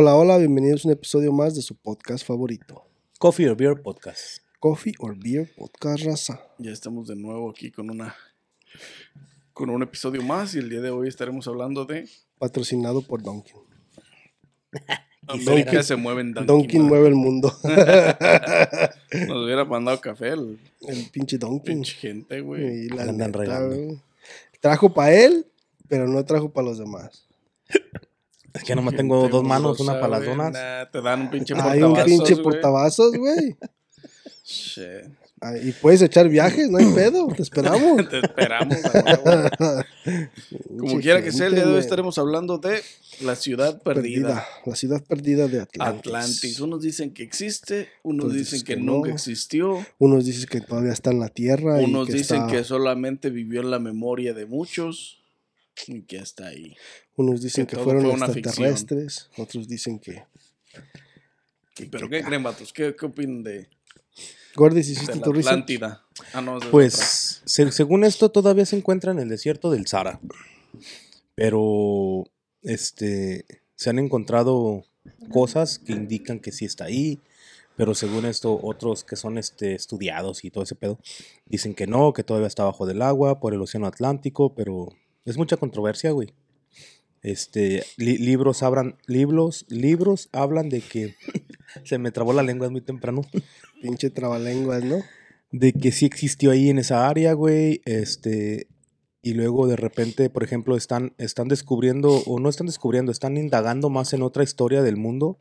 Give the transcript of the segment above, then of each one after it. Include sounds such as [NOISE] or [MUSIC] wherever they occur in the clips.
Hola, hola, bienvenidos a un episodio más de su podcast favorito. Coffee or Beer Podcast. Coffee or Beer Podcast Raza. Ya estamos de nuevo aquí con una con un episodio más y el día de hoy estaremos hablando de Patrocinado por Dunkin. [LAUGHS] América se mueve en Dunkin'. Madre. mueve el mundo. [LAUGHS] Nos hubiera mandado café el el pinche Dunkin. pinche gente, güey. Y la Andan neta, regando. güey. Trajo para él, pero no trajo para los demás. Es que nomás [LAUGHS] tengo dos manos, una para las donas. Nah, te dan un pinche Hay un portavasos, pinche güey. portavasos, güey. Shit. Ah, Y puedes echar viajes, no hay pedo. Te esperamos. [LAUGHS] Te esperamos. [LAUGHS] Como quiera que sea, el día de hoy estaremos hablando de la ciudad perdida. La ciudad perdida de Atlantis. Atlantis. Unos dicen que existe, unos dicen que, nunca existió, Unos dicen que todavía está en la Tierra. y unos que dicen está- que solamente vivió en la memoria de muchos y que está ahí. Unos dicen que fueron fue una ficción. extraterrestres. Otros dicen que. que- ¿Pero que- qué creen, vatos? ¿Qué, qué opinan de, Gordis, de ¿hiciste la tu? Atlántida? Ah, no, de Pues, se- según esto, todavía se encuentra en el desierto del Sahara. Pero, este, se han encontrado cosas que indican que sí está ahí. Pero según esto, otros que son este, estudiados y todo ese pedo, dicen que no, que todavía está bajo del agua, por el océano Atlántico, pero es mucha controversia, güey. Este, li- libros hablan, libros, libros hablan de que [LAUGHS] se me trabó la lengua muy temprano. Pinche trabalenguas, ¿no? de que sí existió ahí en esa área, güey, este, y luego de repente, por ejemplo, están, están descubriendo, o no están descubriendo, están indagando más en otra historia del mundo,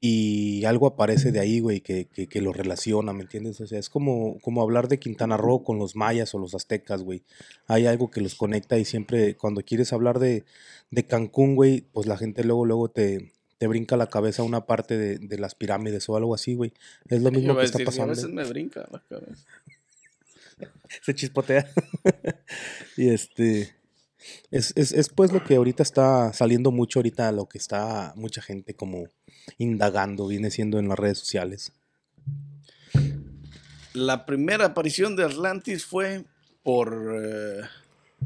y algo aparece de ahí, güey, que, que, que lo relaciona, ¿me entiendes? O sea, es como, como hablar de Quintana Roo con los mayas o los aztecas, güey. Hay algo que los conecta y siempre, cuando quieres hablar de, de Cancún, güey, pues la gente luego, luego te... Te brinca a la cabeza una parte de, de las pirámides o algo así, güey. Es lo mismo que está decir, pasando. A veces me brinca la cabeza. [LAUGHS] se chispotea. [LAUGHS] y este. Es, es, es, pues lo que ahorita está saliendo mucho, ahorita lo que está mucha gente como indagando, viene siendo en las redes sociales. La primera aparición de Atlantis fue por... eh,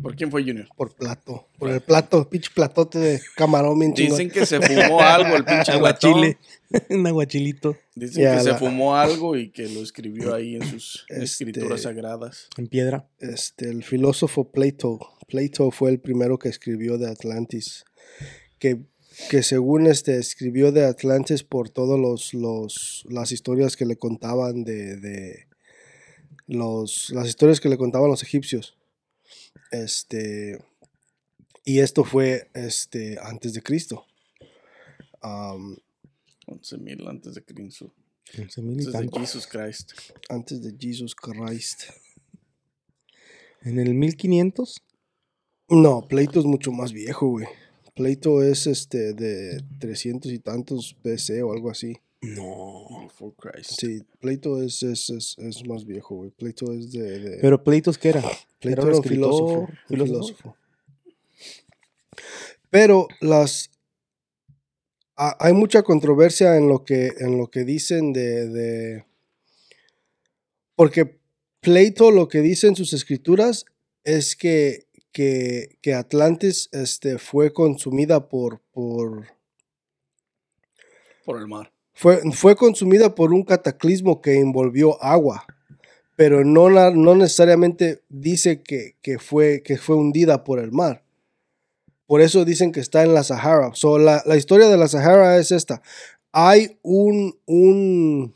¿Por quién fue Junior? Por plato. Por el plato, pinche platote de camarón bien. Dicen que se fumó algo el pinche Aguachile. [LAUGHS] Un aguachilito Dicen Ya, que se fumó algo y que lo escribió ahí en sus Este- escrituras sagradas. en piedra. Este, el filósofo Plato. Plato fue el primero que escribió de Atlantis. Que, que según este, escribió de Atlantis por todos los, los las historias que le contaban de, de los las historias que le contaban los egipcios. Este y esto fue este antes de Cristo. Am, 11.000 antes de Cristo. 11,000 y Antes de. Jesus Christ. antes de Jesus Christ. En el 1500. No, Pleito es mucho más viejo, güey. Pleito es este de 300 y tantos BC o algo así. No. Before Christ. Sí, Pleito es, es, es, es más viejo, güey. Pleito es de... de- Pero Pleitos, ¿qué era? Pleito era un filósofo, un filósofo. filósofo. Pero las... ha- Hay mucha controversia en lo que, en lo que dicen de, de... Porque Pleito lo que dice en sus escrituras es que, que, que Atlantis este, fue consumida por, por, Por el mar. fue, fue consumida por un cataclismo que envolvió agua, pero no, no necesariamente dice que, que fue, que fue hundida por el mar. Por eso dicen que está en la Sahara. So, la, la historia de la Sahara es esta. Hay un, un,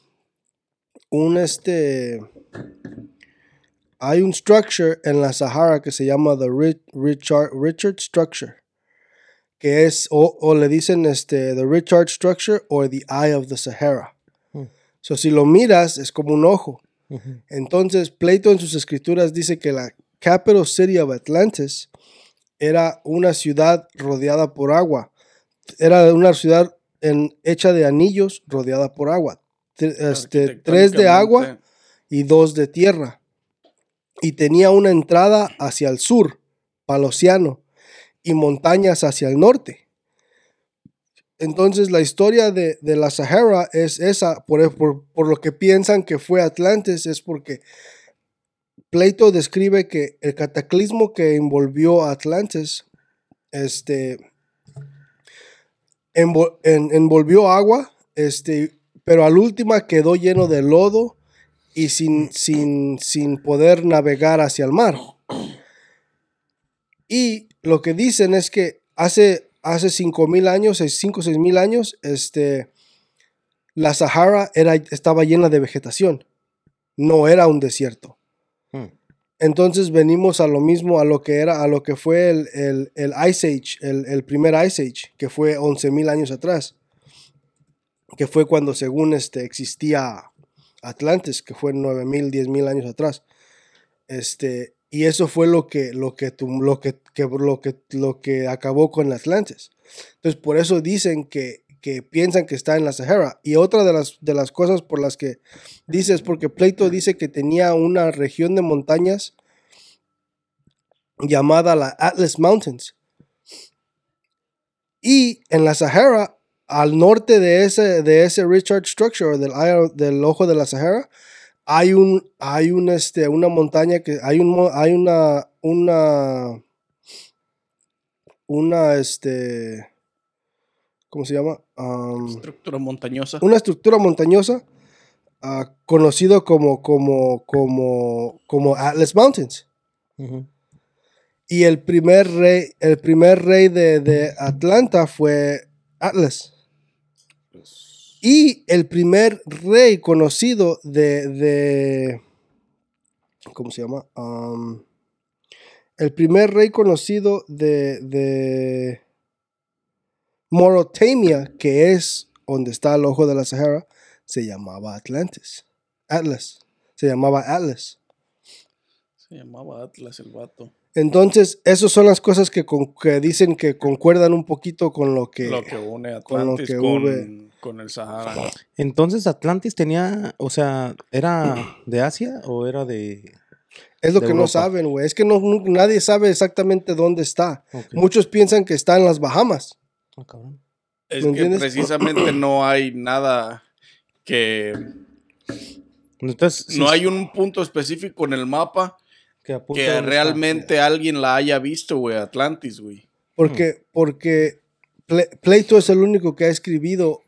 un este, hay un structure en la Sahara que se llama the Ri- Richard, Richard Structure que es, o, o le dicen este, The Richard Structure o The Eye of the Sahara. Hmm. So, si lo miras, es como un ojo. Entonces, Plato en sus escrituras dice que la capital city of Atlantis era una ciudad rodeada por agua. Era una ciudad en- hecha de anillos rodeada por agua. Este, tres de agua y dos de tierra. Y tenía una entrada hacia el sur, para el océano, y montañas hacia el norte. Entonces la historia de, de la Sahara es esa, por, por- por lo que piensan que fue Atlantis, es porque Plato describe que el cataclismo que envolvió a Atlantis, este, envol- en- envolvió agua, este, pero al última quedó lleno de lodo y sin, sin, sin poder navegar hacia el mar. Y lo que dicen es que hace, hace 5.000 años, 5 o 6 mil años, este, la Sahara era, estaba llena de vegetación. No era un desierto. Hmm. Entonces venimos a lo mismo, a lo que era, a lo que fue el, el- el Ice Age, el, el primer Ice Age, que fue 11.000 años atrás. Que fue cuando según este existía Atlantis, que fue 9.000, 10.000 años atrás. Este, y eso fue lo que, lo que, lo que, que- lo que, lo que acabó con Atlantis. Entonces, por eso dicen que, que piensan que está en la Sahara. Y otra de las, de las cosas por las que dice es porque Plato dice que tenía una región de montañas llamada la Atlas Mountains. Y en la Sahara, al norte de ese, de ese Richard Structure, del, del ojo de la Sahara, hay un, hay un, este, una montaña que, hay un, hay una, una, una, este, ¿cómo se llama? Um, Estructura montañosa. una estructura montañosa ah, conocido como, como, como, como Atlas Mountains. Y el primer rey, el primer rey de, de Atlanta fue Atlas. Y el primer rey conocido de, de ¿cómo se llama? Um, el primer rey conocido de, de Mauritania, que es donde está el ojo de la Sahara, se llamaba Atlantis. Atlas. Se llamaba Atlas. Se llamaba Atlas el vato. Entonces, esas son las cosas que, con- que dicen que concuerdan un poquito con lo que... lo que une con lo Atlantis que con, con el Sahara. Entonces Atlantis tenía, o sea, ¿era de Asia o era de... Es lo que no saben, güey. Es que no, nadie sabe exactamente dónde está. Muchos piensan que está en las Bahamas. Ah, cabrón. Es ¿Me que entiendes? precisamente no hay nada que... Entonces, sí, No hay un punto específico en el mapa que, realmente alguien la haya visto, güey, Atlantis, güey. Porque, porque Ple- Plato es el único que ha escribido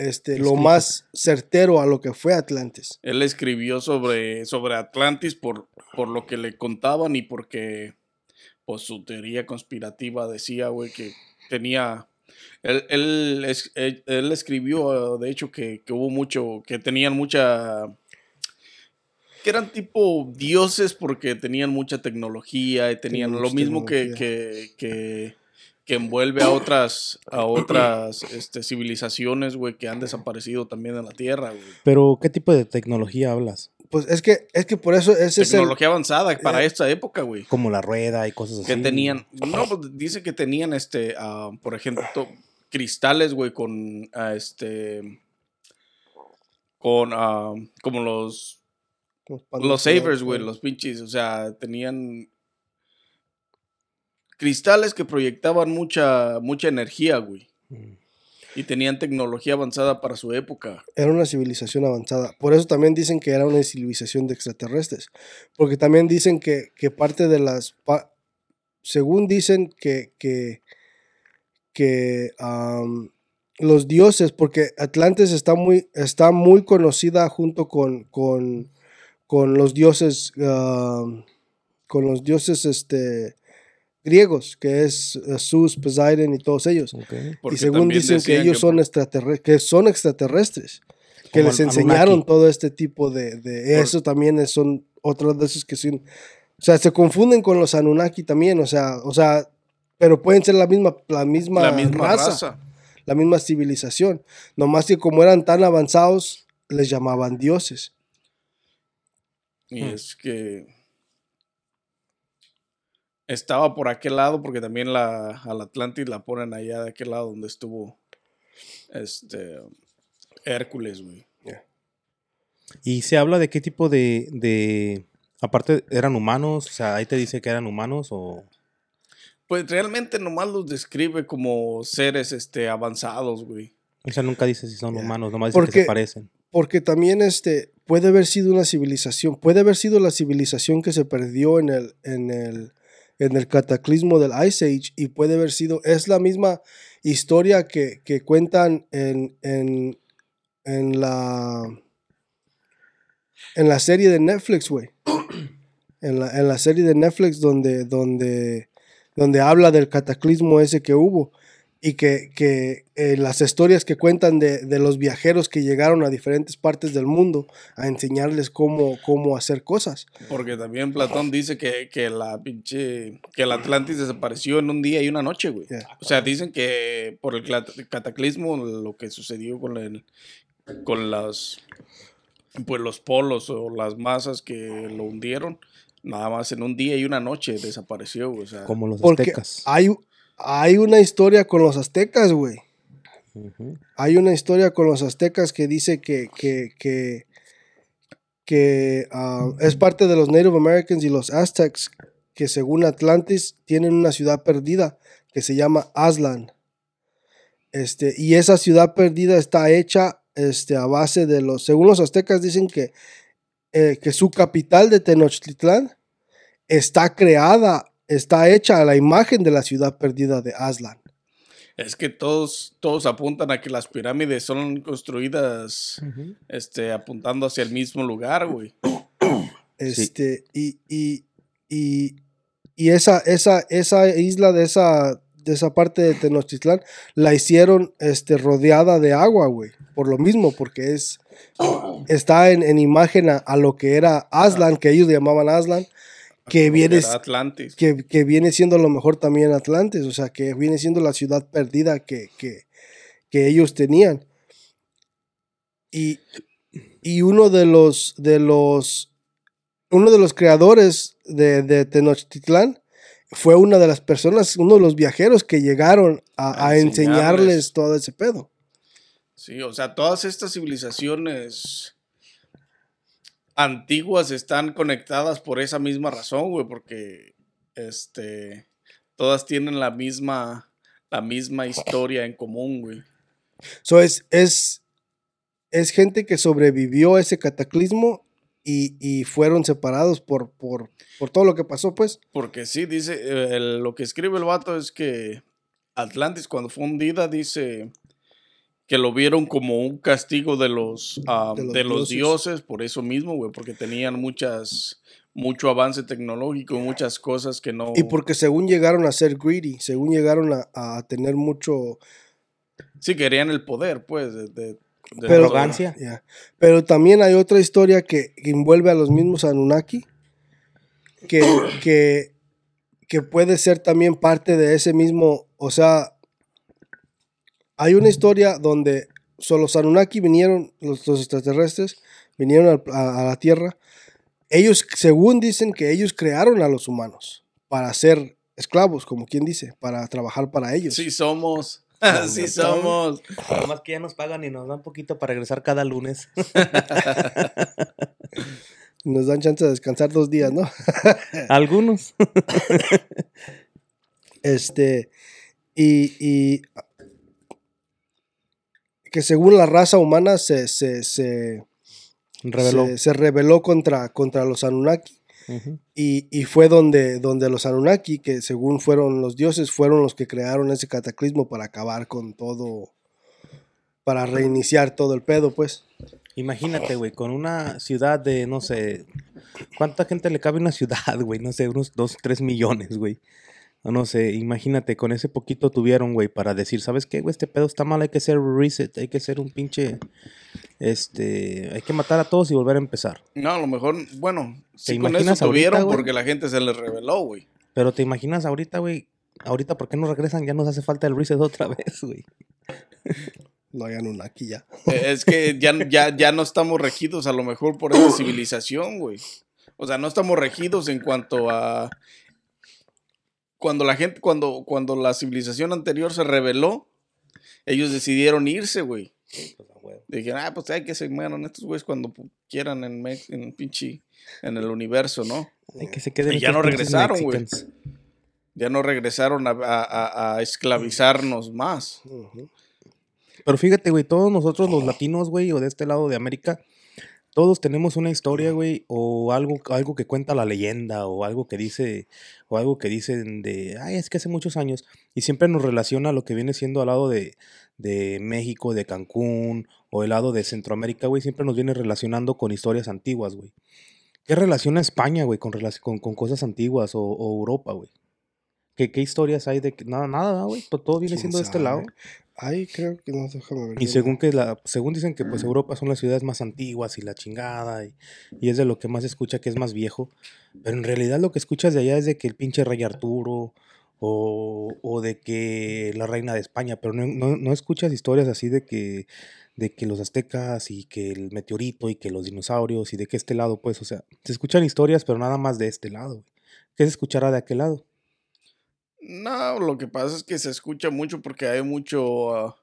este, lo más certero a lo que fue Atlantis. Él escribió sobre, sobre Atlantis por, por lo que le contaban y porque pues, su teoría conspirativa decía, güey, que tenía... Él, él, es- él- él escribió, de hecho, que, que hubo mucho, que tenían mucha... que eran tipo dioses porque tenían mucha tecnología y tenían lo mismo que, que, que, que envuelve a otras, a otras este, civilizaciones, güey, que han desaparecido también en la Tierra, güey. Pero, ¿qué tipo de tecnología hablas? Pues es que, es que por eso ese es el... Tecnología avanzada para eh, esta época, güey. Como la rueda y cosas así. Que tenían, no, pues dice que tenían, este, ah, por ejemplo, cristales, güey, con, ah, este, con, ah, como los, Los, los savers, güey, los pinches, o sea, tenían cristales que proyectaban mucha, mucha energía, güey. Mm. Y tenían tecnología avanzada para su época. Era una civilización avanzada. Por eso también dicen que era una civilización de extraterrestres. Porque también dicen que, que parte de las... pa- según dicen que, que, que los dioses, porque Atlantis está muy, está muy conocida junto con, con, con los dioses, con los dioses este, griegos, que es eh, Zeus, Poseidon y todos ellos. Y según dicen que ellos son extraterrestres, que son extraterrestres, que les enseñaron Anunnaki. todo este tipo de, de Por- eso también es- son otros de esos que son, o sea, se confunden con los Anunnaki también, o sea, o sea, pero pueden ser la misma, la misma, la misma raza, raza. la misma civilización, nomás que como eran tan avanzados, les llamaban dioses. Y Hmm. es que estaba por aquel lado, porque también la, al Atlantis la ponen allá de aquel lado donde estuvo este Hércules, güey. Y se habla de qué tipo de, de... Aparte, ¿eran humanos? O sea, ahí te dice que eran humanos o... Pues realmente nomás los describe como seres este, avanzados, güey. O sea, nunca dice si son humanos, nomás dice que Porque- se parecen. Porque también este puede haber sido una civilización, puede haber sido la civilización que se perdió en el, en el, en el cataclismo del Ice Age y puede haber sido, es la misma, historia que, que cuentan en, en, en la en la serie de Netflix, güey. [COUGHS] En la, en la serie de Netflix donde, donde, donde habla del cataclismo ese que hubo y que, que eh, las historias que cuentan de, de los viajeros que llegaron a diferentes partes del mundo a enseñarles cómo, cómo hacer cosas. Porque también Platón dice que, que la pinche. que el Atlantis desapareció en un día y una noche, güey. Yeah. O sea, dicen que por el cataclismo, lo que sucedió con el. con las. pues los polos o las masas que lo hundieron, nada más en un día y una noche desapareció. O sea, Como los Porque aztecas. hay, hay una historia con los aztecas, güey. Hay una historia con los aztecas que dice que, que, que, que, ah, es parte de los Native Americans y los Aztecs, que según Atlantis tienen una ciudad perdida que se llama Aslan. Este, y esa ciudad perdida está hecha este, a base de los, según los aztecas dicen que, eh, que su capital de Tenochtitlán está creada, está hecha a la imagen de la ciudad perdida de Aslan. es que todos, todos apuntan a que las pirámides son construidas este, apuntando hacia el mismo lugar, güey. [CLEARS THROAT] Este, y, y, y, y esa, esa, esa isla de esa, de esa parte de Tenochtitlán la hicieron este, rodeada de agua, güey. Por lo mismo, porque es está en, en imagen a, a lo que era Aslan, que ellos llamaban Aslan, que viene, Atlantis. que, que viene siendo a lo mejor también Atlantis, o sea, que viene siendo la ciudad perdida que, que, que ellos tenían. Y, y uno de los, de los, uno de los creadores de, de Tenochtitlán fue una de las personas, uno de los viajeros que llegaron a, A a enseñarles. enseñarles todo ese pedo. Sí, o sea, todas estas civilizaciones antiguas están conectadas por esa misma razón, güey, porque este todas tienen la misma la misma historia en común, güey. So es, es, es gente que sobrevivió a ese cataclismo y, y fueron separados por, por, por todo lo que pasó, pues. Porque sí, dice, eh, el- lo que escribe el vato es que Atlantis cuando fue hundida dice que lo vieron como un castigo de los, ah, De de los dioses. dioses, por eso mismo, güey, porque tenían muchas, mucho avance tecnológico, muchas cosas que no... Y porque según llegaron a ser greedy, según llegaron a, a tener mucho... Sí, querían el poder, pues, de... de- de Pero- todo. Arrogancia. ya. Pero también hay otra historia que, que envuelve a los mismos Anunnaki, que, que, que puede ser también parte de ese mismo, o sea, hay una historia donde son los Anunnaki vinieron, los, los extraterrestres, vinieron a, a la Tierra. Ellos, según dicen que ellos crearon a los humanos para ser esclavos, como quien dice, para trabajar para ellos. Sí somos, [LAUGHS] sí neta, somos. Además que ya nos pagan y nos dan poquito para regresar cada lunes. [LAUGHS] Nos dan chance de descansar dos días, ¿no? [LAUGHS] Algunos. Este, y, y que según la raza humana se, se, se, Reveló. se, se rebeló contra, contra los Anunnaki. Y, y fue donde, donde los Anunnaki, que según fueron los dioses, fueron los que crearon ese cataclismo para acabar con todo, para reiniciar todo el pedo, pues. Imagínate, güey, con una ciudad de, no sé, ¿cuánta gente le cabe a una ciudad, [LAUGHS] güey? No sé, unos 2, 3 millones, güey. No, no sé, imagínate, con ese poquito tuvieron, güey, para decir, ¿sabes qué, güey? Este pedo está mal, hay que hacer reset, hay que hacer un pinche, este, hay que matar a todos y volver a empezar. No, a lo mejor, bueno, sí con eso ahorita, tuvieron güey? porque la gente se les reveló, güey. Pero te imaginas ahorita, güey, ahorita, ¿por qué no regresan? Ya nos hace falta el reset otra vez, güey. [LAUGHS] No hay Anunnaki ya. Eh, Es que ya, ya, ya no estamos regidos a lo mejor por esa civilización, güey. O sea, no estamos regidos en cuanto a cuando la gente, cuando, cuando la civilización anterior se rebeló, ellos decidieron irse, güey. Dijeron, ah, pues hay que se mueran estos güeyes cuando quieran en, en pinche, en el universo, ¿no? Hay que se queden Y ya no regresaron, güey. Ya no regresaron a, a- a- esclavizarnos más. Pero fíjate, güey, todos nosotros los latinos, güey, o de este lado de América, todos tenemos una historia, güey, o algo, algo que cuenta la leyenda, o algo que dice, o algo que dicen de, ay, es que hace muchos años, y siempre nos relaciona lo que viene siendo al lado de, de México, de Cancún, o el lado de Centroamérica, güey, siempre nos viene relacionando con historias antiguas, güey. ¿Qué relaciona España, güey, con, con, con cosas antiguas o, o Europa, güey? ¿Qué, ¿Qué historias hay de que nada, nada, güey? Todo viene ¿Quién siendo de este sabe? lado. Ay, creo que no, déjame ver. Y según que la, según dicen que pues Europa son las ciudades más antiguas y la chingada, y, y es de lo que más se escucha que es más viejo. Pero en realidad lo que escuchas de allá es de que el pinche rey Arturo, o, o de que la reina de España, pero no, no, no escuchas historias así de que, de que los aztecas y que el meteorito y que los dinosaurios y de que este lado, pues, o sea, se escuchan historias, pero nada más de este lado. güey. ¿Qué se escuchará de aquel lado? No, lo que pasa es que se escucha mucho porque hay mucho, ah,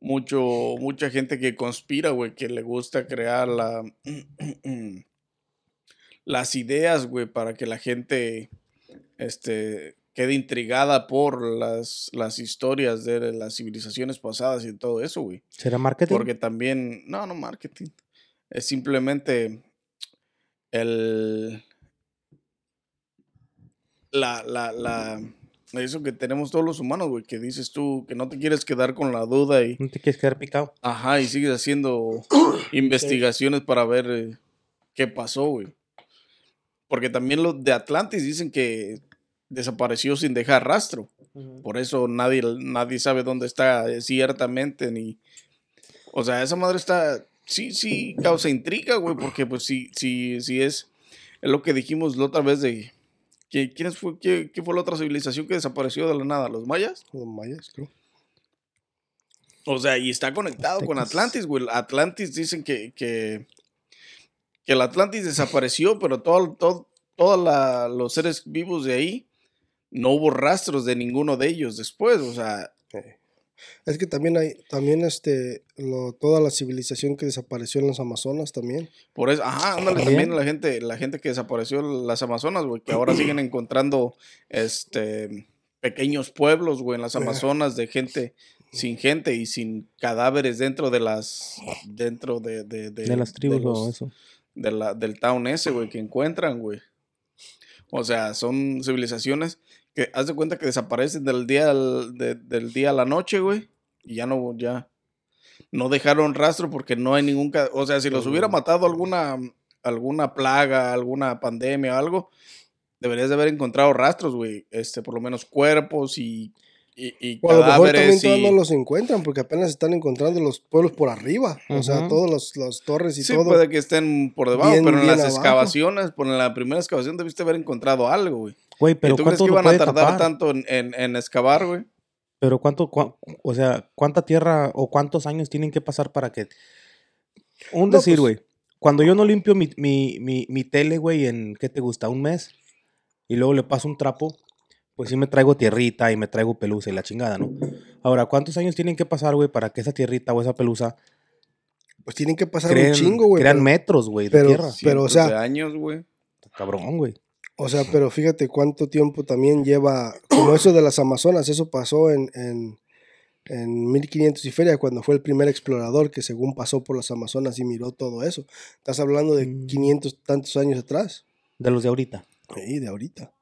mucho, mucha gente que conspira, güey, que le gusta crear la, [CLEARS THROAT] las ideas, güey, para que la gente, este, quede intrigada por las, las historias de las civilizaciones pasadas y todo eso, güey. ¿Será marketing? Porque también, no, no marketing. Es simplemente el. La, la, la. Eso que tenemos todos los humanos, güey, que dices tú que no te quieres quedar con la duda y. ¿No te quieres quedar picado? Ajá, y sigues haciendo [COUGHS] investigaciones para ver eh, qué pasó, güey. Porque también los de Atlantis dicen que desapareció sin dejar rastro. Por eso nadie, nadie sabe dónde está eh, ciertamente, ni... O sea, esa madre está... Sí, sí, causa intriga, güey, porque pues sí, sí, sí es... Es lo que dijimos la otra vez de... que- ¿Quién fue, qué, qué fue la otra civilización que desapareció de la nada? ¿Los mayas? Los mayas, creo. O sea, y está conectado con. Atlantis, güey. Atlantis dicen que, que, que el Atlantis desapareció, [LAUGHS] pero todo, todo, todos los seres vivos de ahí, no hubo rastros de ninguno de ellos después. O sea, Es que también hay, también este, lo, toda la civilización que desapareció en las Amazonas también. por eso, ajá, ándale También. también la gente, la gente que desapareció en las Amazonas, güey, que ahora siguen [CLEARS THROAT] encontrando este pequeños pueblos, güey, en las Amazonas de gente sin gente y sin cadáveres dentro de las dentro de, de, de- De las tribus los- o eso. de la, del town ese, güey, que encuentran, güey. O sea, son civilizaciones que haz de cuenta que desaparecen del día al, de- del día a la noche, güey. Y ya no, ya no dejaron rastro porque no hay ningún, o sea, si los hubiera matado alguna, alguna plaga, alguna pandemia o algo, deberías de haber encontrado rastros, güey. Este, por lo menos cuerpos y, y, y O a lo mejor también todavía y... no los encuentran porque apenas están encontrando los pueblos por arriba. O sea, Ujú. todos los, los torres y Sí, todo. puede que estén por debajo, bien- pero en las abajo. excavaciones, por en la primera excavación debiste haber encontrado algo, güey. Güey, Pero ¿Tú crees ¿cuánto que lo iban a tardar tapar? tanto en, en, en excavar, güey? Pero cuánto, cua- o sea, cuánta tierra o cuántos años tienen que pasar para que... Un No, decir, pues- güey. Cuando yo no limpio mi, mi, mi, mi tele, güey, en, ¿qué te gusta? Un mes. Y luego le paso un trapo. Pues sí me traigo tierrita y me traigo pelusa y la chingada, ¿no? Ahora, ¿cuántos años tienen que pasar, güey, para que esa tierrita o esa pelusa Pues tienen que pasar creen, un chingo, güey. crean pero- metros, güey, de tierra? Pero, o sea- años, güey. Cabrón, güey. O sea, pero fíjate cuánto tiempo también lleva, como eso de las Amazonas, eso pasó en, en, en 1500 y feria, cuando fue el primer explorador que según pasó por las Amazonas y miró todo eso. Estás hablando de Mm. 500 tantos años atrás, De los de ahorita. y de ahorita.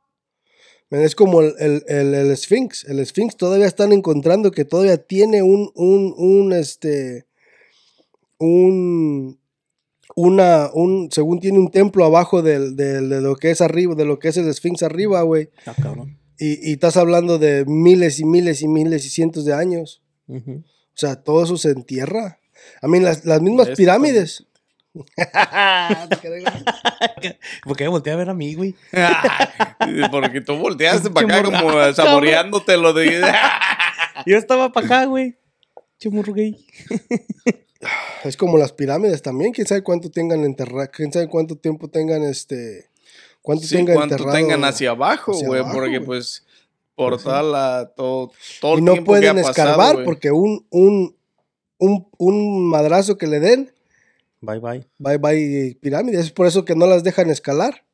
Es como el, el, el, el Sphinx. El Sphinx todavía están encontrando que todavía tiene un, un, un, este, un, una, un, según tiene un templo abajo del, del- de lo que es arriba, de lo que es el Sphinx arriba, güey. Ah, cabrón. Y, y estás hablando de miles y miles y miles y cientos de años. O sea, todo eso se entierra. A mí, las, las mismas Esto pirámides. [LAUGHS] ¿Por qué volteé a ver a mí, güey? Porque tú volteaste [LAUGHS] para acá como saboreándote lo de... [LAUGHS] Yo estaba para acá, güey. Chumurro gay. Es como las pirámides también. Quién sabe cuánto tengan enterrado. Quién sabe cuánto tiempo tengan este. Cuánto Sí, tengan cuánto enterrado. tengan hacia abajo, güey. Porque pues por sí. toda la... Todo, todo y no tiempo que ha pueden pasado, escarbar porque un, un, un, un madrazo que le den, Bye, bye. bye bye pirámides. Es por eso que no las dejan escalar.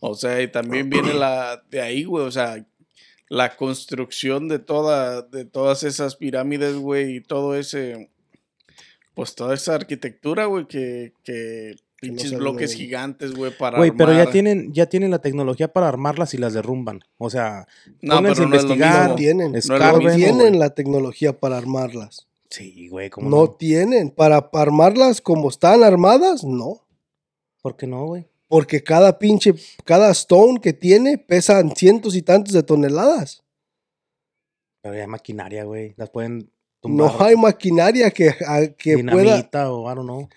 O sea, y también viene la de ahí, güey, o sea, la construcción de toda de todas esas pirámides, güey, y todo ese Pues toda esa arquitectura, güey, que, que Que no pinches bloques de- gigantes, güey, para Güey, pero ya tienen, ya tienen la tecnología para armarlas y las derrumban. O sea, No, pero a no es lo investigar, mismo. No tienen. No es lo escarben. mismo, tienen güey. la tecnología para armarlas. Sí, güey, ¿cómo No, no? tienen. Para armarlas como están armadas, no. ¿Por qué no, güey? Porque cada pinche, cada stone que tiene pesan cientos y tantos de toneladas. Pero ya maquinaria, güey. Las pueden tumbar. No hay maquinaria que, a- que pueda. dinamita o I don't know.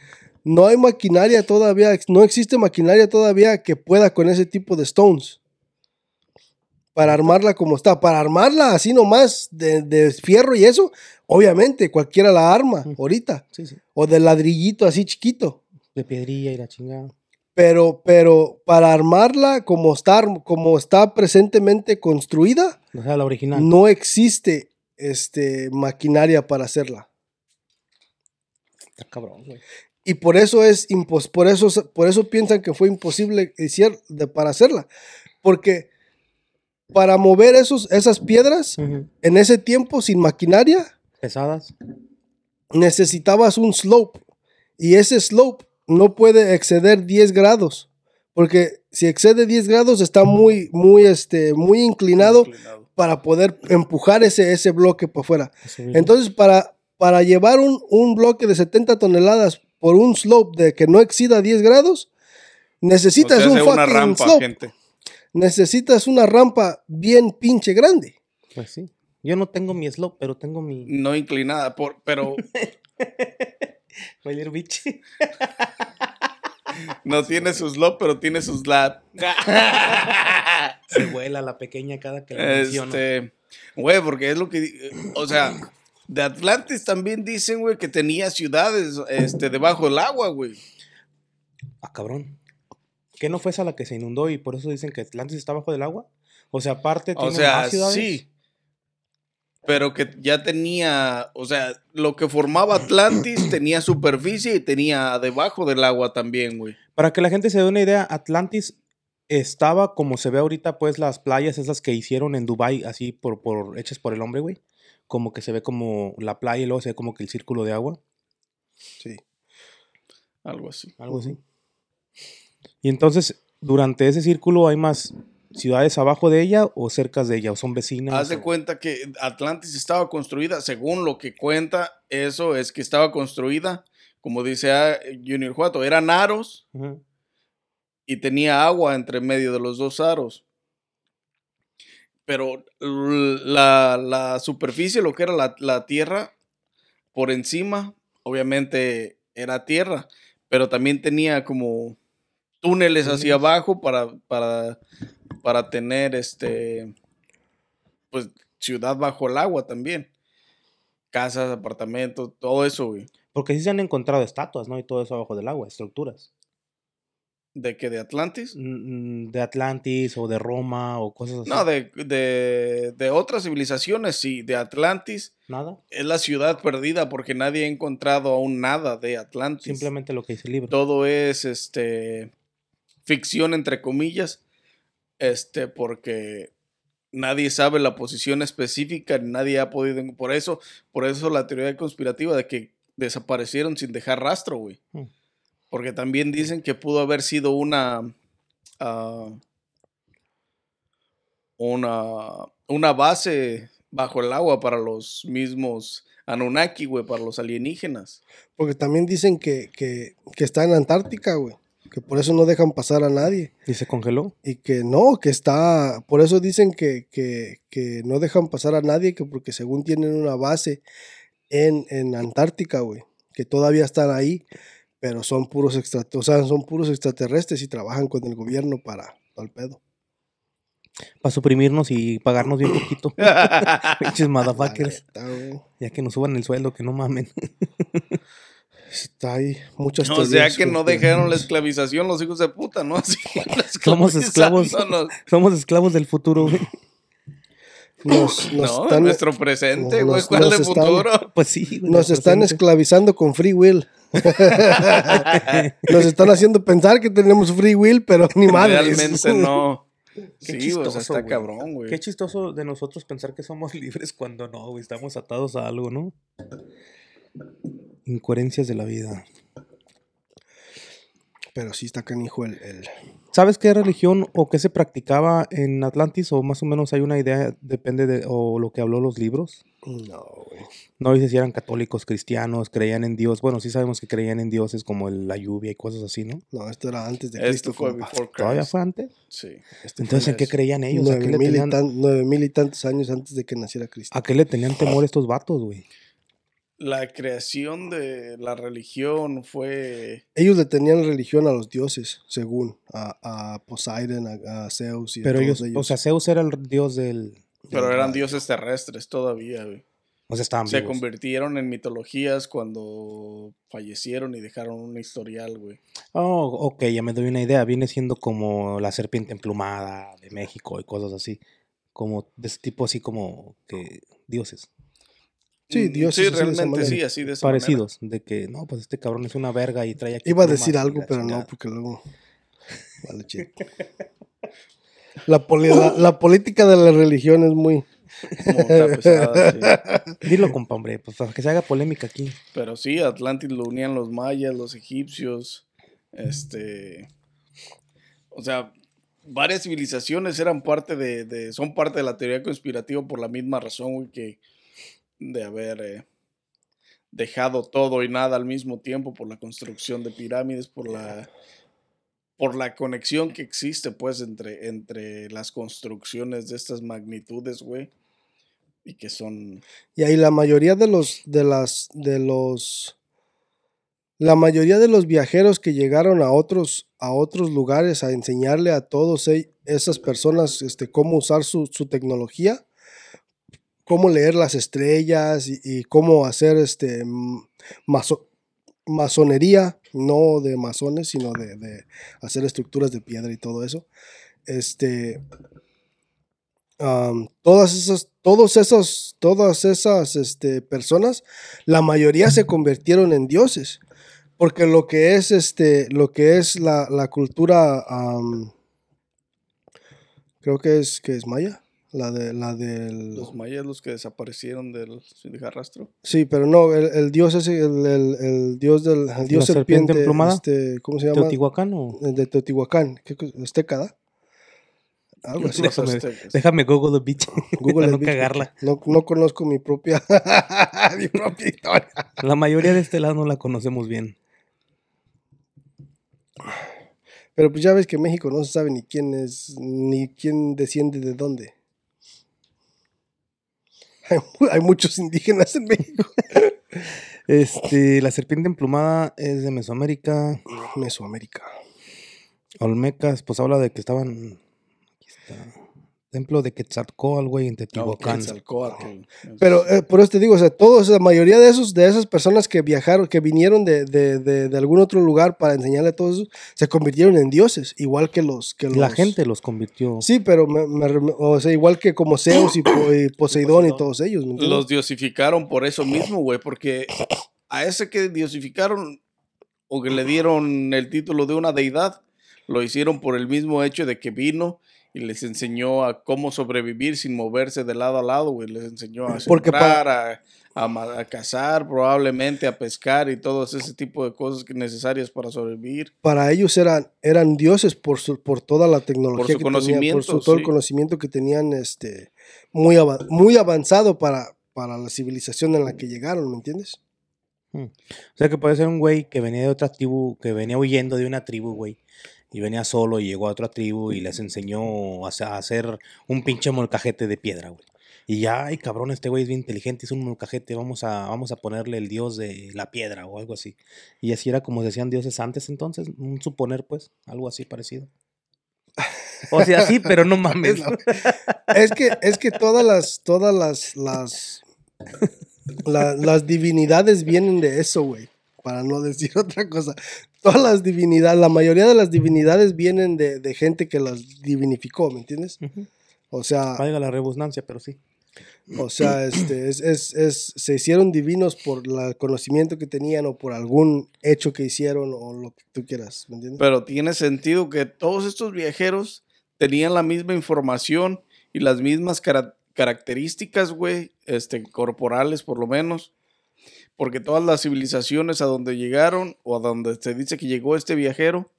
No hay maquinaria todavía. No existe maquinaria todavía que pueda con ese tipo de stones. Para armarla como está. Para armarla así nomás de, de fierro y eso, obviamente cualquiera la arma ahorita. Sí, sí. O de ladrillito así chiquito. De piedrilla y la chingada. Pero, pero para armarla como está, como está presentemente construida, O sea, la original. no existe este, maquinaria para hacerla. Está cabrón, güey. Y por eso es impos por eso, por eso piensan que fue imposible hacer- de- para hacerla. Porque para mover esos, esas piedras en ese tiempo sin maquinaria, Pesadas. necesitabas un slope. Y ese slope no puede exceder 10 grados. Porque si excede 10 grados está muy, muy, este, muy inclinado Inclinado. para poder empujar ese, ese bloque por fuera. Subirlo. Entonces, para, para llevar un, un bloque de 70 toneladas por un slope de que no exida 10 grados, necesitas O sea, un fucking una rampa, slope. gente. Necesitas una rampa bien pinche grande. Pues sí. Yo no tengo mi slope, pero tengo mi. No inclinada, por, pero [LAUGHS] Bailar bitch. [LAUGHS] no tiene su slop, pero tiene su slab. Se vuela la pequeña cada que la menciono. Este, güey, porque es lo que, o sea, de Atlantis también dicen, güey, que tenía ciudades, este, debajo del agua, güey. Ah, cabrón. ¿Qué no fue esa la que se inundó y por eso dicen que Atlantis está bajo del agua? O sea, aparte O tiene sea, más ciudades. sí. Pero que ya tenía, o sea, lo que formaba Atlantis tenía superficie y tenía debajo del agua también, güey. Para que la gente se dé una idea, Atlantis estaba como se ve ahorita, pues las playas esas que hicieron en Dubai así por, por hechas por el hombre, güey. Como que se ve como la playa y luego se ve como que el círculo de agua, Sí. Algo así. algo así. Y entonces, durante ese círculo hay más ciudades abajo de ella o cerca de ella, o son vecinas. Haz de o- cuenta que Atlantis estaba construida, según lo que cuenta eso, es que estaba construida, como dice ah, Junior Juato, eran aros y tenía agua entre medio de los dos aros. Pero la, la superficie, lo que era la, la tierra, por encima, obviamente era tierra, pero también tenía como túneles hacia abajo para, para, para tener este, pues, ciudad bajo el agua también. Casas, apartamentos, todo eso, güey. Porque sí se han encontrado estatuas, ¿no? Y todo eso abajo del agua, estructuras. ¿De que ¿De Atlantis? De Atlantis o de Roma o cosas así. No, de, de, de otras civilizaciones, sí. De Atlantis Nada. es la ciudad perdida porque nadie ha encontrado aún nada de Atlantis. Simplemente lo que dice el libro. Todo es este ficción entre comillas. Este, porque nadie sabe la posición específica, nadie ha podido. Por eso, por eso la teoría conspirativa de que desaparecieron sin dejar rastro, güey. Hmm. Porque también dicen que pudo haber sido una. ah, una. una base bajo el agua para los mismos Anunnaki, güey, para los alienígenas. Porque también dicen que, que, que está en Antártica, güey. Que por eso no dejan pasar a nadie. ¿Y se congeló? Y que no, que está. Por eso dicen que, que, que no dejan pasar a nadie, que porque según tienen una base en, en Antártica, güey. Que todavía están ahí, pero son puros extra, o sea, son puros extraterrestres y trabajan con el gobierno para, el pedo. Para suprimirnos y pagarnos bien poquito. [LAUGHS] Pinches motherfuckers. Ya que nos suban el sueldo, que no mamen. [LAUGHS] Está ahí muchas O sea que no dejaron la esclavización los hijos de puta, ¿no? [LAUGHS] [LAUGHS] Somos esclavos. Somos esclavos del futuro, güey. Nos, [LAUGHS] nos No, están, nuestro presente, güey. nos ¿Cuál de están- futuro? Pues sí, güey. nos están presente. esclavizando con free will. nos están haciendo pensar que tenemos free will, pero ni madre. Realmente no. Qué Sí, o chistoso, sea, está cabrón, güey. Qué chistoso de nosotros pensar que somos libres cuando no, güey. Estamos atados a algo, ¿no? Incoherencias de la vida. Pero sí está canijo el, el- ¿Sabes qué religión o qué se practicaba en Atlantis? O más o menos hay una idea, depende de o lo que habló los libros. No, güey. No dice si eran católicos, cristianos, creían en Dios. Bueno, sí sabemos que creían en dioses como el- la lluvia y cosas así, ¿no? No, esto era antes de Esto Cristo. fue before ¿Todavía fue antes? Sí. Este Entonces, ¿en qué creían ellos? ¿A qué, nueve le mil, y tenían, tan- nueve mil y tantos años antes de que naciera Cristo. ¿A qué le tenían temor estos vatos, güey? La creación de la religión fue. Ellos le tenían religión a los dioses, según a, a Poseidon, a, a Zeus y a Pero todos ellos, o sea, Zeus era el dios del... Pero eran dioses terrestres todavía, güey. O sea, estaban Se vivos. convirtieron en mitologías cuando fallecieron y dejaron un historial, güey. Oh, ok, ya me doy una idea. Viene siendo como la serpiente emplumada de México y cosas así. Como de ese tipo así como que dioses. Sí, Mm, dioses Sí, así de esa realmente manera. sí, así de esa manera. Parecidos. De que, no, pues este cabrón es una verga y trae aquí Iba a decir algo, pero no, porque luego. [LAUGHS] Vale, chido. La, poli- la, la política de la religión es muy. Pesada, sí. [LAUGHS] Dilo, compa, hombre, pues para que se haga polémica aquí. Pero sí, Atlantis lo unían los mayas, los egipcios, este, o sea, varias civilizaciones eran parte de, de- son parte de la teoría conspirativa por la misma razón, güey, que de haber eh, dejado todo y nada al mismo tiempo por la construcción de pirámides, por la por la conexión que existe, pues, entre, entre las construcciones de estas magnitudes, güey, y que son Y ahí la mayoría de los. de las. de los. La mayoría de los viajeros que llegaron a otros, a otros lugares a enseñarle a todos e- esas personas este, cómo usar su, su tecnología, cómo leer las estrellas y, cómo hacer este maso- masonería, no de masones, sino de, hacer estructuras de piedra y todo eso. Este, todas esas, todos esos, todas esas este, personas, la mayoría se convirtieron en dioses. Porque lo que es este, lo que es la, la cultura, creo que es, que es maya, la de, la del, los mayas los que desaparecieron del sin dejar rastro. sí, pero no, el, el dios ese, el, el- el dios del, el dios serpiente serpiente, emplumada? este, ¿cómo se llama? ¿Teotihuacán o...? El de Teotihuacán, ¿qué? ¿Azteca, da? Algo así. Déjame- Google the bitch. [LAUGHS] Google no cagarla. No, no conozco mi propia, [LAUGHS] mi propia historia. La mayoría de este lado no la conocemos bien. Pero pues ya ves que México no se sabe ni quién es, ni quién desciende de dónde. Hay, mu- hay muchos indígenas en México. [LAUGHS] Este, la serpiente emplumada es de Mesoamérica. Mesoamérica. Olmecas, pues habla de que estaban. Aquí está. Templo de Quetzalcóatl, güey, en Teotihuacán. Pero eh, por eso te digo, o sea, todos, la mayoría de esos, de esas personas que viajaron, que vinieron de, de, de, de algún otro lugar para enseñarle a todos eso, se convirtieron en dioses, igual que los que La gente los convirtió. Sí, pero me- o sea, igual que como Zeus y, Po- y [COUGHS] Poseidón y todos ellos. Los diosificaron por eso mismo, güey, porque a ese que diosificaron o que le dieron el título de una deidad, lo hicieron por el mismo hecho de que vino y les enseñó a cómo sobrevivir sin moverse de lado a lado, güey. Les enseñó a Porque pa- sembrar, a, a ma- a cazar, probablemente a pescar y todo ese tipo de cosas que necesarias para sobrevivir. Para ellos eran, eran dioses por, su, por toda la tecnología Por su que tenían, por conocimiento, su, todo el conocimiento que tenían este, muy, muy avanzado para, para la civilización en la que llegaron, ¿me entiendes? O sea que puede ser un güey que venía de otra tribu, que venía huyendo de una tribu, güey. Y venía solo y llegó a otra tribu y les enseñó a hacer- a hacer un pinche molcajete de piedra, güey. Y ya, ay cabrón, este güey es bien inteligente, es un molcajete, vamos a, vamos a ponerle el dios de la piedra o algo así. Y así era como decían dioses antes entonces, un suponer pues, algo así parecido. O sea, sí, pero no [LAUGHS] mames. Es que, es que todas las, todas las, las, la- las divinidades vienen de eso, güey. Para no [LAUGHS] decir otra cosa. Todas las divinidades, la mayoría de las divinidades vienen de, de gente que las divinificó, ¿me entiendes? O sea, Valga la redundancia, pero sí. o sea, este, es, es, es- se hicieron divinos por el conocimiento que tenían o por algún hecho que hicieron o lo que tú quieras, ¿me entiendes? Pero tiene sentido que todos estos viajeros tenían la misma información y las mismas cara- características, güey, este, corporales por lo menos, Porque todas las civilizaciones a donde llegaron o a donde se dice que llegó este viajero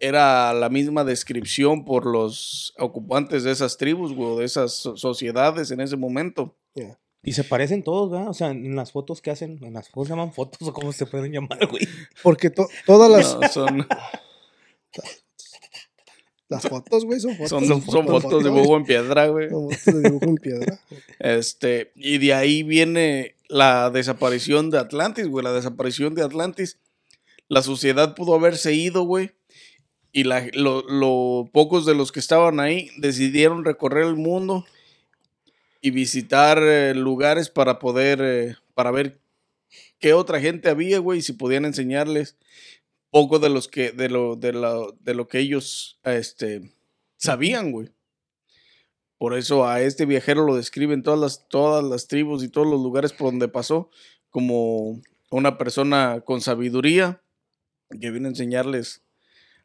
era la misma descripción por los ocupantes de esas tribus, güey, o de esas so- sociedades en ese momento. Yeah. Y se parecen todos, ¿verdad? O sea, en las fotos que hacen, en las fotos se llaman fotos o cómo se pueden llamar, güey. Porque to- todas las, No, son, [LAUGHS] las fotos, güey, son fotos. son, son fotos de dibujo en piedra, güey. Son fotos de dibujo en piedra. [LAUGHS] Este, y de ahí viene la desaparición de Atlantis, güey. La desaparición de Atlantis. La sociedad pudo haberse ido, güey. Y la, lo, pocos de los que estaban ahí decidieron recorrer el mundo y visitar eh, lugares para poder, eh, para ver qué otra gente había, güey, y si podían enseñarles poco de los que, de lo, de de lo que ellos, este, sabían, güey. Por eso a este viajero lo describen todas las, todas las tribus y todos los lugares por donde pasó como una persona con sabiduría que vino a enseñarles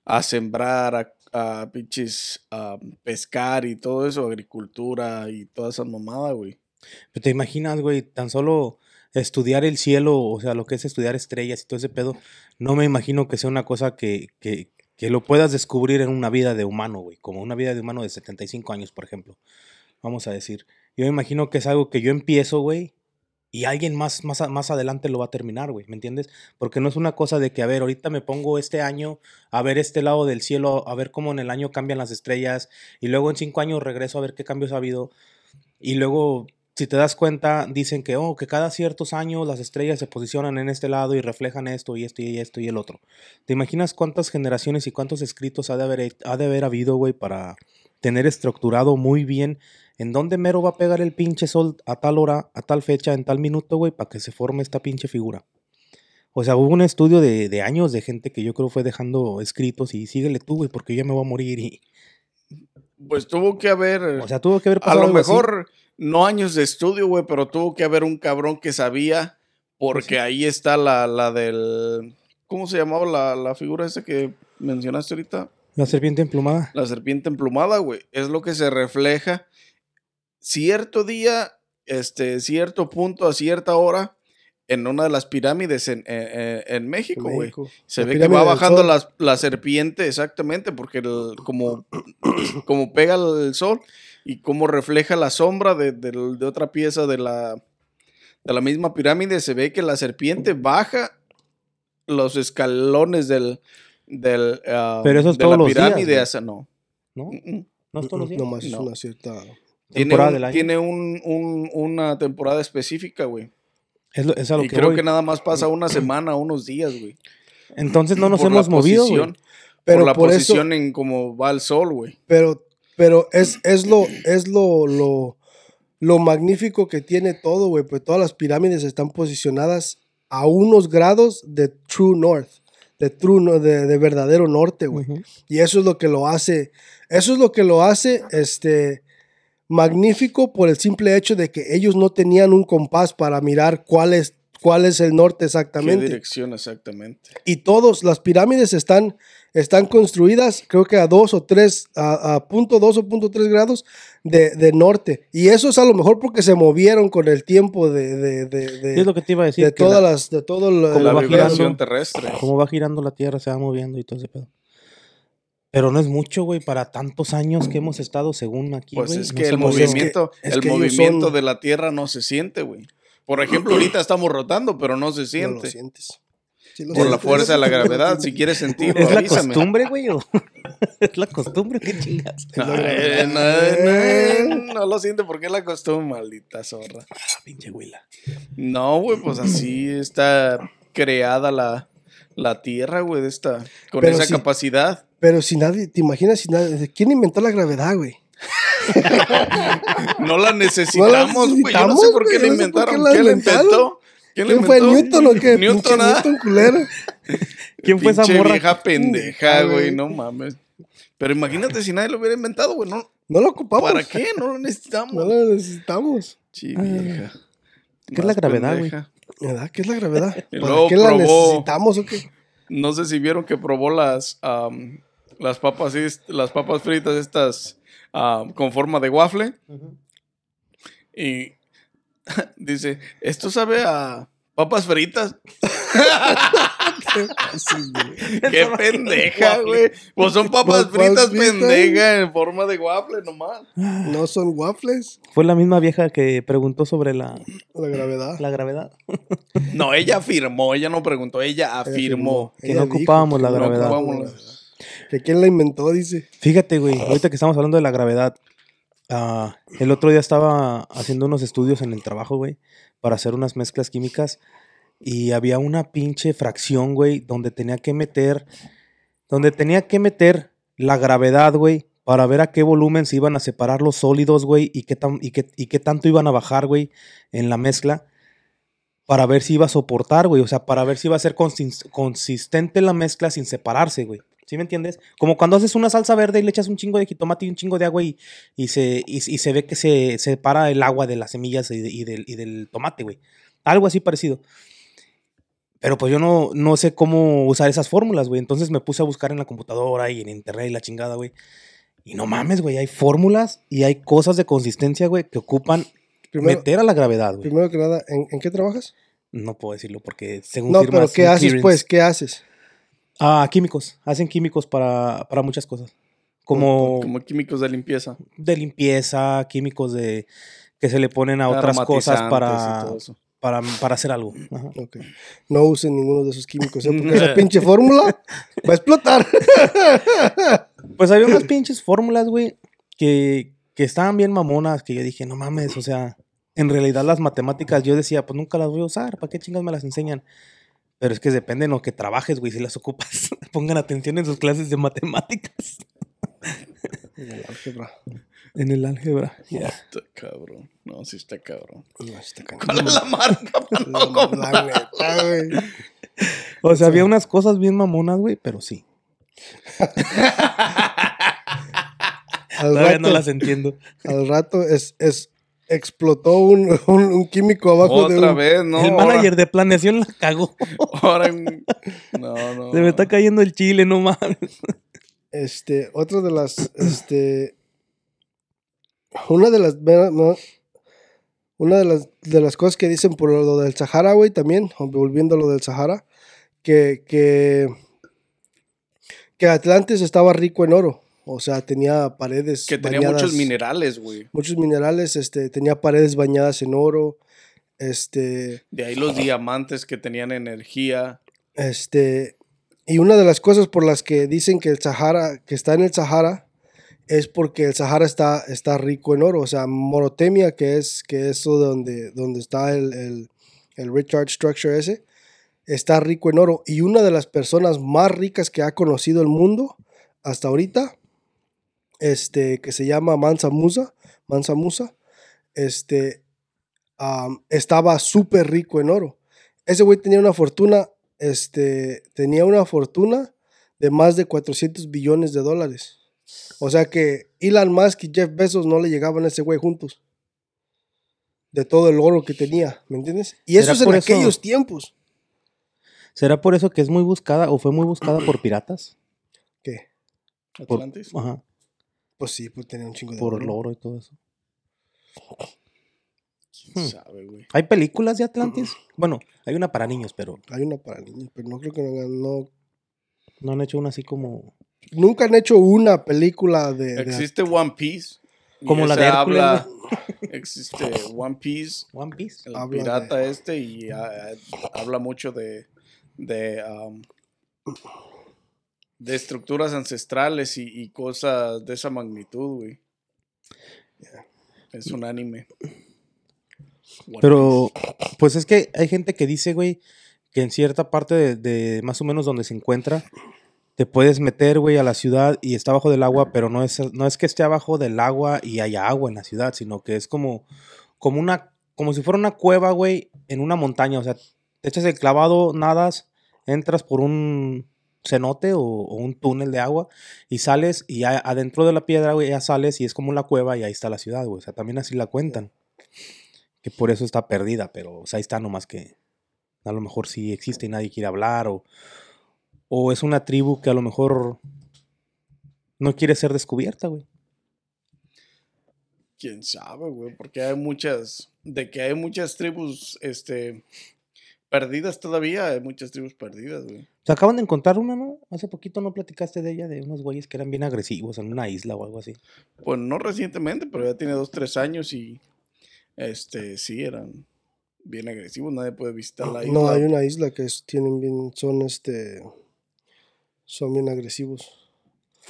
a sembrar, a, a pinches, a pescar y todo eso, agricultura y toda esa mamada, güey. Pero te imaginas, güey, tan solo estudiar el cielo, o sea, lo que es estudiar estrellas y todo ese pedo, no me imagino que sea una cosa que, que, que lo puedas descubrir en una vida de humano, güey, como una vida de humano de 75 años, por ejemplo. Vamos a decir. Yo me imagino que es algo que yo empiezo, güey, y alguien más, más, más adelante lo va a terminar, güey, ¿me entiendes? Porque no es una cosa de que, a ver, ahorita me pongo este año a ver este lado del cielo, a ver cómo en el año cambian las estrellas, y luego en cinco años regreso a ver qué cambios ha habido, y luego, si te das cuenta, dicen que, oh, que cada ciertos años las estrellas se posicionan en este lado y reflejan esto y esto y esto y el otro. ¿Te imaginas cuántas generaciones y cuántos escritos ha de haber, ha de haber habido, güey, para tener estructurado muy bien en dónde mero va a pegar el pinche sol a tal hora, a tal fecha, en tal minuto, güey, para que se forme esta pinche figura? O sea, hubo un estudio de, de años de gente que yo creo fue dejando escritos y síguele tú, güey, porque yo ya me voy a morir y... Pues tuvo que haber, O sea, tuvo que haber a lo así. mejor, no años de estudio, güey, pero tuvo que haber un cabrón que sabía, porque ahí está la, la del, ¿cómo se llamaba la, la figura esa que mencionaste ahorita? La serpiente emplumada. La serpiente emplumada, güey. Es lo que se refleja cierto día, este, cierto punto, a cierta hora, en una de las pirámides en, en- en- en México, güey. Se La ve que va bajando la, la serpiente, exactamente, porque el- como, [CLEARS THROAT] como pega el sol y como refleja la sombra de, de otra pieza de la, de la misma pirámide, se ve que la serpiente baja los escalones del, del, ah, Pero eso es de todos la los días, pirámide. güey. hacia- no. ¿No? Mm, mm. No es todos los días. Nomás es No. una cierta. Tiene, Temporada un- del año. tiene un- un- una temporada específica, güey. Es, lo- es a lo Y que creo voy. que nada más pasa una [CLEARS THROAT] semana, unos días, güey. Entonces no nos Por la hemos movido, güey. Pero por la por eso- posición en cómo va el sol, güey. Pero, pero es, es lo, es lo, lo, lo magnífico que tiene todo, güey. Pues todas las pirámides están posicionadas a unos grados de True North, de True de, de verdadero norte, güey. Y eso es lo que lo hace, eso es lo que lo hace, este, magnífico por el simple hecho de que ellos no tenían un compás para mirar cuál es, cuál es el norte ¿Qué exactamente. dirección exactamente? Y todos, las pirámides están, están construidas, creo que a dos o tres, a, a punto dos o punto tres grados de, de norte. Y eso es a lo mejor porque se movieron con el tiempo de, de, de, es lo que te iba a decir. de todas la- las, de todo Como La va vibración girando. terrestre. Cómo va girando la Tierra, se va moviendo y todo ese pedo. Pero no es mucho, güey, para tantos años que hemos estado según aquí, Pues es No que el movimiento, es el que movimiento son- de la Tierra no se siente, güey. Por ejemplo, ahorita estamos rotando, pero no se no lo siente. sientes. Sí lo por la fuerza de la [LAUGHS] gravedad. Si quieres sentirlo, ¿Es la costumbre, güey? o- [LAUGHS] ¿Es la costumbre? ¿Qué chingas? Es la Ay, gravedad. [LAUGHS] no, no, no lo siente porque es la costumbre, maldita zorra. Ah, pinche güila. No, güey, pues así está creada la, la Tierra, güey, de esta, con Pero esa capacidad. Pero si nadie, ¿te imaginas si nadie? ¿Quién inventó la gravedad, güey? No la necesitamos, güey. Yo no sé por qué la no sé inventaron. la ¿Quién la inventó? ¿Quién, la ¿Quién fue? Newton o qué? Newton, ah. Newton culero. ¿Quién fue esa morra? vieja pendeja, güey, no mames. Pero imagínate si nadie lo hubiera inventado, güey. No, No lo ocupamos. ¿Para qué? No lo necesitamos. No lo necesitamos. Sí, vieja. ¿Qué es la gravedad, güey? ¿Qué es la gravedad? [LAUGHS] ¿Para qué la probó- necesitamos o qué? No sé si vieron que probó las, am, las papas las papas fritas estas am, con forma de waffle. Y [LAUGHS] Dice, esto sabe a papas fritas. [LAUGHS] Qué pendeja, güey. Pues son papas Papas fritas fritas. pendeja en forma de waffle nomás. No son waffles, Fue la misma vieja que preguntó sobre la, la gravedad. la gravedad. No, ella afirmó, ella no preguntó, ella afirmó. Que Ella no ocupábamos la no gravedad. ocupábamos la- Que quién la inventó, dice. Fíjate, güey, ahorita que estamos hablando de la gravedad, ah, el otro día estaba haciendo unos estudios en el trabajo, güey, para hacer unas mezclas químicas y había una pinche fracción, güey, donde tenía que meter, donde tenía que meter la gravedad, güey, para ver a qué volumen se iban a separar los sólidos, güey, y qué, tan, y, qué, y qué tanto iban a bajar, güey, en la mezcla, para ver si iba a soportar, güey, o sea, para ver si iba a ser consis- consistente la mezcla sin separarse, güey. ¿Sí me entiendes? Como cuando haces una salsa verde y le echas un chingo de jitomate y un chingo de agua y, y, se, y, y se ve que se separa el agua de las semillas y, de- y del, y del tomate, güey. Algo así parecido. Pero pues yo no, no sé cómo usar esas fórmulas, güey. Entonces me puse a buscar en la computadora y en internet y la chingada, güey. Y no mames, güey. Hay fórmulas y hay cosas de consistencia, güey, que ocupan Primero, meter a la gravedad, güey. primero que nada, ¿en, en qué trabajas? No puedo decirlo porque según No, pero ¿qué haces, clearance- pues? ¿Qué haces? Ah, químicos. Hacen químicos para, para muchas cosas. Como, Como químicos de limpieza. de limpieza, químicos de que se le ponen a otras cosas para, para, para hacer algo. [LAUGHS] Ajá. No usen ninguno de esos químicos, ¿eh? Porque esa [LAUGHS] pinche fórmula va a explotar. [LAUGHS] Pues había unas pinches fórmulas, güey, que, que estaban bien mamonas, que yo dije, no mames, o sea, en realidad las matemáticas yo decía, pues nunca las voy a usar, ¿para qué chingas me las enseñan? Pero es que depende en lo que trabajes, güey, si las ocupas. [LAUGHS] Pongan atención en sus clases de matemáticas. [LAUGHS] El álgebra. En el álgebra. ya. Está cabrón. No, sí está cabrón. No, está cañón. ¿Cuál es la marca? Pues no, la neta, güey. O sea, había unas cosas bien mamonas, güey, pero sí. Al [LAUGHS] Todavía rato, no las entiendo. al rato es, es, explotó un, [LAUGHS] un, un químico abajo de Otra un... vez, no. el manager de planeación la cagó. [LAUGHS] Ahora, [LAUGHS] No, no. Se me está cayendo el chile, no mames. Este, otra de las, este, una de las, no, una de las, de las cosas que dicen por lo del Sahara, güey, también, volviendo a lo del Sahara, que, que, que Atlantis estaba rico en oro, o sea, tenía paredes Que tenía bañadas- muchos minerales, güey. muchos minerales, este, tenía paredes bañadas en oro, este, De ahí los diamantes que tenían energía. Este, y una de las cosas por las que dicen que el Sahara, que está en el Sahara, es porque el Sahara está, está rico en oro. O sea, Morotemia, que es, que es eso donde, donde está el, el, el Richard Structure ese, está rico en oro. Y una de las personas más ricas que ha conocido el mundo hasta ahorita, este, que se llama Mansa Musa, Mansa Musa, este, estaba súper rico en oro. Ese güey tenía una fortuna, este, tenía una fortuna de más de 400 billones de dólares. O sea que Elon Musk y Jeff Bezos no le llegaban a ese güey juntos. De todo el oro que tenía, ¿me entiendes? Y eso ¿Será es en eso? aquellos tiempos. ¿Será por eso que es muy buscada o fue muy buscada por piratas? ¿Qué? Por, ajá, Pues sí, pues tenía un chingo de por oro. el oro y todo eso. ¿Quién Hmm. sabe, güey? ¿Hay películas de Atlantis? Bueno, hay una para niños, pero Hay una para niños, pero no creo que no, no- no han hecho una así como... Nunca han hecho una película de... de- Existe One Piece. Como la de Hércules, habla. Existe One Piece, One Piece. el Habla pirata este, y ah, habla mucho de. de. um, de estructuras ancestrales y, y cosas de esa magnitud, güey. Es un anime. Pero, pues es que hay gente que dice, güey, que en cierta parte de, de más o menos donde se encuentra, te puedes meter, güey, a la ciudad y está abajo del agua, pero no es, no es que esté abajo del agua y haya agua en la ciudad, sino que es como, como una, como si fuera una cueva, güey, en una montaña. O sea, te echas el clavado, nadas, entras por un cenote o, o un túnel de agua y sales y ya adentro de la piedra, ya sales y es como la cueva y ahí está la ciudad, güey. O sea, también así la cuentan. Que por eso está perdida, pero ahí está nomás que a lo mejor sí existe y nadie quiere hablar o, o es una tribu que a lo mejor no quiere ser descubierta, güey. Quién sabe, güey, porque hay muchas. de que hay muchas tribus, este, perdidas todavía, hay muchas tribus perdidas, güey. Se acaban de encontrar una, ¿no? Hace poquito no platicaste de ella, de unos güeyes que eran bien agresivos en una isla o algo así. Pues no recientemente, pero ya tiene dos, tres años y, este, sí, eran bien agresivos, nadie puede visitar la isla. No, hay una isla que es- tienen bien, son este, son bien agresivos.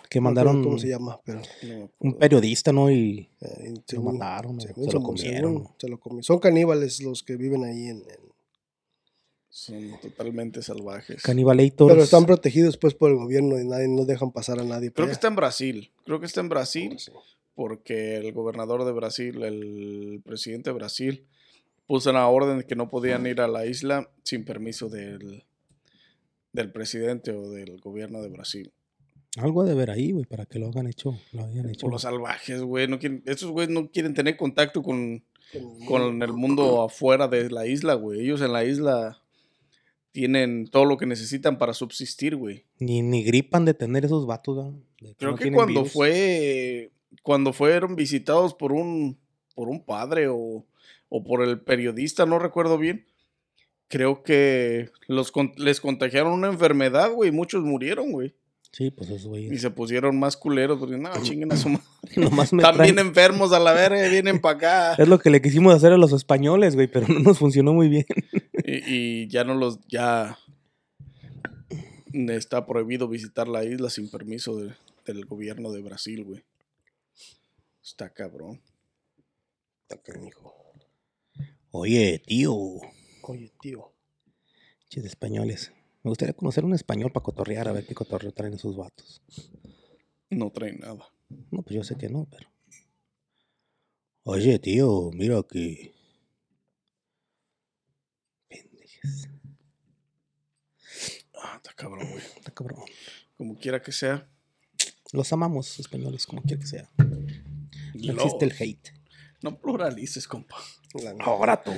Que No mandaron ¿Cómo se llama? Pero, No un periodista, ¿no? Y eh, lo según- mataron, según se lo comieron. según se lo comi- Son caníbales los que viven ahí en, en- Son totalmente salvajes. Cannibalator. pero están protegidos pues por el gobierno y nadie no dejan pasar a nadie. Creo que está en Brasil. Creo que está en Brasil. Sí. porque el gobernador de Brasil, el presidente de Brasil, puso una orden de que no podían ir a la isla sin permiso del, del presidente o del gobierno de Brasil. Algo de ver ahí, güey, para que lo hagan hecho. Lo hayan hecho. Por los salvajes, güey. No quieren, esos güeyes no quieren tener contacto con, con el mundo [CLEARS THROAT] afuera de la isla, güey. Ellos en la isla tienen todo lo que necesitan para subsistir, güey. Ni, ni gripan de tener esos vatos, que Creo no que cuando virus. fue, cuando fueron visitados por un, por un padre o, o por el periodista, no recuerdo bien, creo que los, les contagiaron una enfermedad, güey, y muchos murieron, güey. Sí, pues esos Y güeyes. se pusieron más culeros, porque no, chinguen a su [LAUGHS] madre. Nomás me Están bien traen- enfermos a la verga, y vienen para acá. Es lo que le quisimos hacer a los españoles, güey, pero no nos funcionó muy bien. [LAUGHS] Y, y ya no los, ya está prohibido visitar la isla sin permiso de- del gobierno de Brasil, güey. Está cabrón. Está canijo. Oye, tío. Oye, tío. Ches españoles. Me gustaría conocer un español para cotorrear, a ver qué cotorreo traen esos vatos. No traen nada. No, pues yo sé que no, pero. Oye, tío, mira que. Ah, está cabrón, güey. Está cabrón. Como quiera que sea. Los amamos, españoles, como quiera que sea. No los- existe el hate. No pluralices, compa. Ahora tú.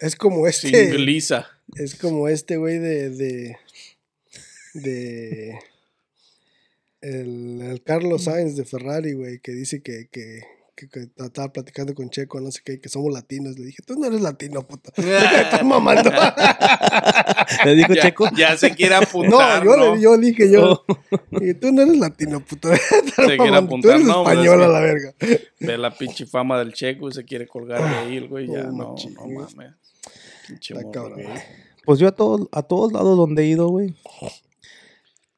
Es como este. Singliza. Es como este güey de. de. de el, el Carlos Sainz de Ferrari, güey, que dice que, que, que, que estaba platicando con Checo, no sé qué, que somos latinos. Le dije, tú no eres latino, puto. [LAUGHS] [LAUGHS] Estás mamando. Le dijo ya, Checo. ya se quiere No, apuntar. yo, ¿no? Le, yo dije yo. Dije, tú no eres latino, puto. [LAUGHS] Estás quiere mamando, Tú apuntar, eres no, español a la verga. Ve la pinche fama del checo y se quiere colgar de ahí, el güey. Ya, Oh, no, machín. no mames. Pinche morro. Pues yo a todos, a todos lados donde he ido, güey.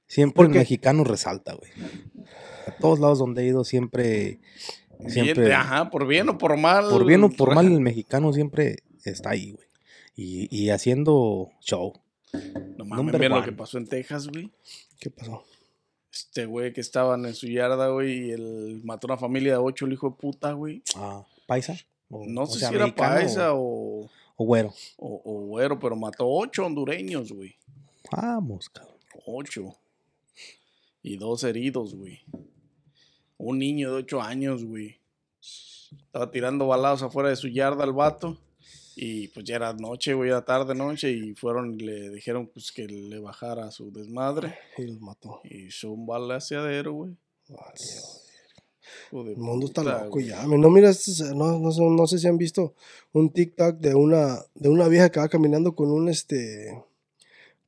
Siempre el mexicano resalta, güey. A todos lados donde he ido siempre. Bien, Siempre. ajá, por bien o por mal. Por bien o por mal, el mexicano siempre está ahí, güey. Y, y haciendo show. No mames, mira lo que pasó en Texas, güey. ¿Qué pasó? Este güey que estaban en su yarda, güey, y él mató a una familia de ocho, el hijo de puta, güey. Ah, ¿Paisa? O- No o sé sea, si era paisa O, o, o güero. o, o güero, pero mató ocho hondureños, güey. Vamos, cabrón. Ocho. Y dos heridos, güey. Un niño de ocho años, güey. Estaba tirando balados afuera de su yarda al vato. Y pues ya era noche, güey, era tarde noche. Y fueron y le dijeron pues que le bajara su desmadre. Y los mató. Y hizo un balaseadero, güey. Vale. El mundo está loco güey. ya. No, mira, este- no, no, sé- no sé si han visto un TikTok de una, de una vieja que va caminando con un este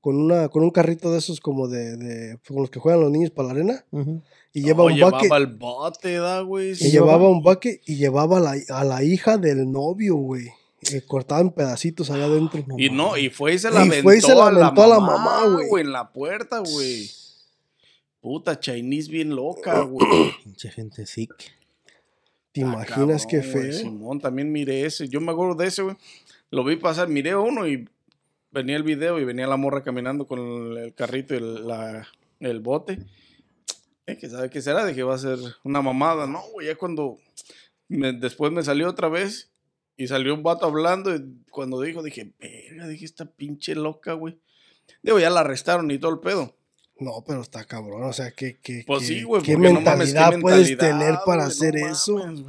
con una con un carrito de esos como de, de con los que juegan los niños para la arena Ujú. Y lleva No, un llevaba bucket el bote, da, güey. y llevaba un bucket y llevaba a la, a la hija del novio, güey. eh, cortada en pedacitos allá adentro. Y no, y fue y se la Y aventó, fue y se la a la aventó a la mamá, güey. güey. En la puerta, güey. Puta, Chinese bien loca, [CLEARS THROAT] güey. Pinche gente sick. ¿Te Está imaginas qué feo? Simón, también miré ese. Yo me acuerdo de ese, güey. Lo vi pasar, miré uno y venía el video y venía la morra caminando con el, el carrito y el, la- el bote. Eh, que sabe qué será, dije, va a ser una mamada. No, güey, ya cuando me- después me salió otra vez y salió un vato hablando y cuando dijo, dije, verga, dije, esta pinche loca, güey. Digo, ya la arrestaron y todo el pedo. No, pero está cabrón, o sea, ¿qué, qué, Pues qué- sí, güey. qué porque no mentalidad mames, qué puedes mentalidad, tener para hacer no eso? mames.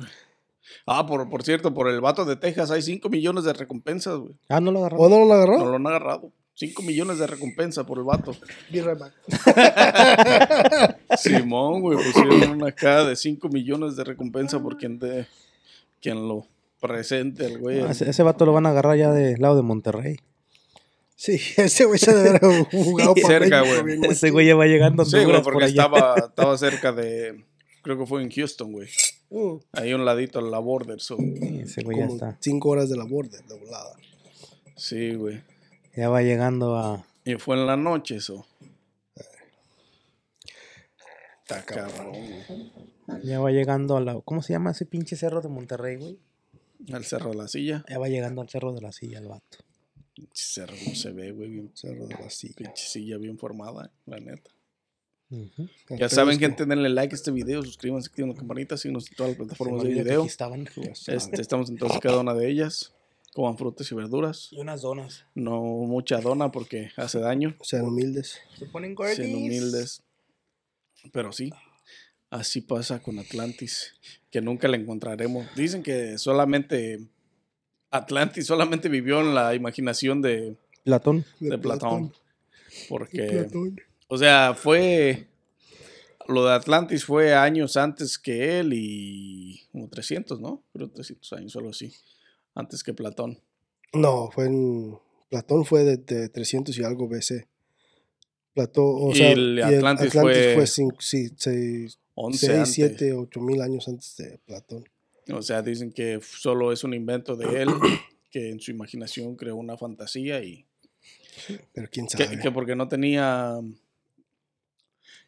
Ah, por, por cierto, por el vato de Texas hay 5 millones de recompensas, güey. Ah, no lo agarraron. ¿O no lo agarró? No lo han agarrado. 5 millones de recompensa por el vato. [LAUGHS] Simón, güey, pusieron una cara de 5 millones de recompensa por quien, de, quien lo presente el güey. Ah, ese, ese vato lo van a agarrar ya del lado de Monterrey. Sí, [LAUGHS] ese güey se debe haber [LAUGHS] jugado para Cerca, México güey. bien Ese güey ya va llegando a Sí, güey, por porque estaba, estaba cerca de. Creo que fue en Houston, güey. machín. Ahí a un ladito a la border. so. Sí, ese güey ya Como está. cinco horas de la border, de volada. Sí, güey. Ya va llegando a. Y fue en la noche eso. Está cabrón. Ya va llegando a la. ¿Cómo se llama ese pinche cerro de Monterrey, güey? Al cerro de la silla. Ya va llegando al cerro de la silla el vato. Pinche cerro no se ve, güey. Bien, Cerro de la silla. pinche silla bien formada, la neta. Ujú. El Ya saben, gente, denle like a este video, suscríbanse, activen la campanita, síguenos en todas las plataformas de video. estaban. Este, estamos en todas cada una de ellas. Coman frutas y verduras. Y unas donas. No mucha dona porque hace daño. Sean humildes. Se ponen Sean humildes. Pero sí, así pasa con Atlantis, que nunca la encontraremos. Dicen que solamente Atlantis solamente vivió en la imaginación de, Platón. de Platón. Porque, Platón. o sea, fue... Lo de Atlantis fue años antes que él y como 300, ¿no? Creo 300 años, solo así. Antes que Platón. No, fue en. Platón fue de, de 300 y algo BC. Platón, o Y sea, el Atlantis fue cinco- sí, seis, 11 6, antes. 7, 8 mil años antes de Platón. O sea, dicen que solo es un invento de él, [CLEARS THROAT] que en su imaginación creó una fantasía y Pero quién sabe. que, que porque no tenía...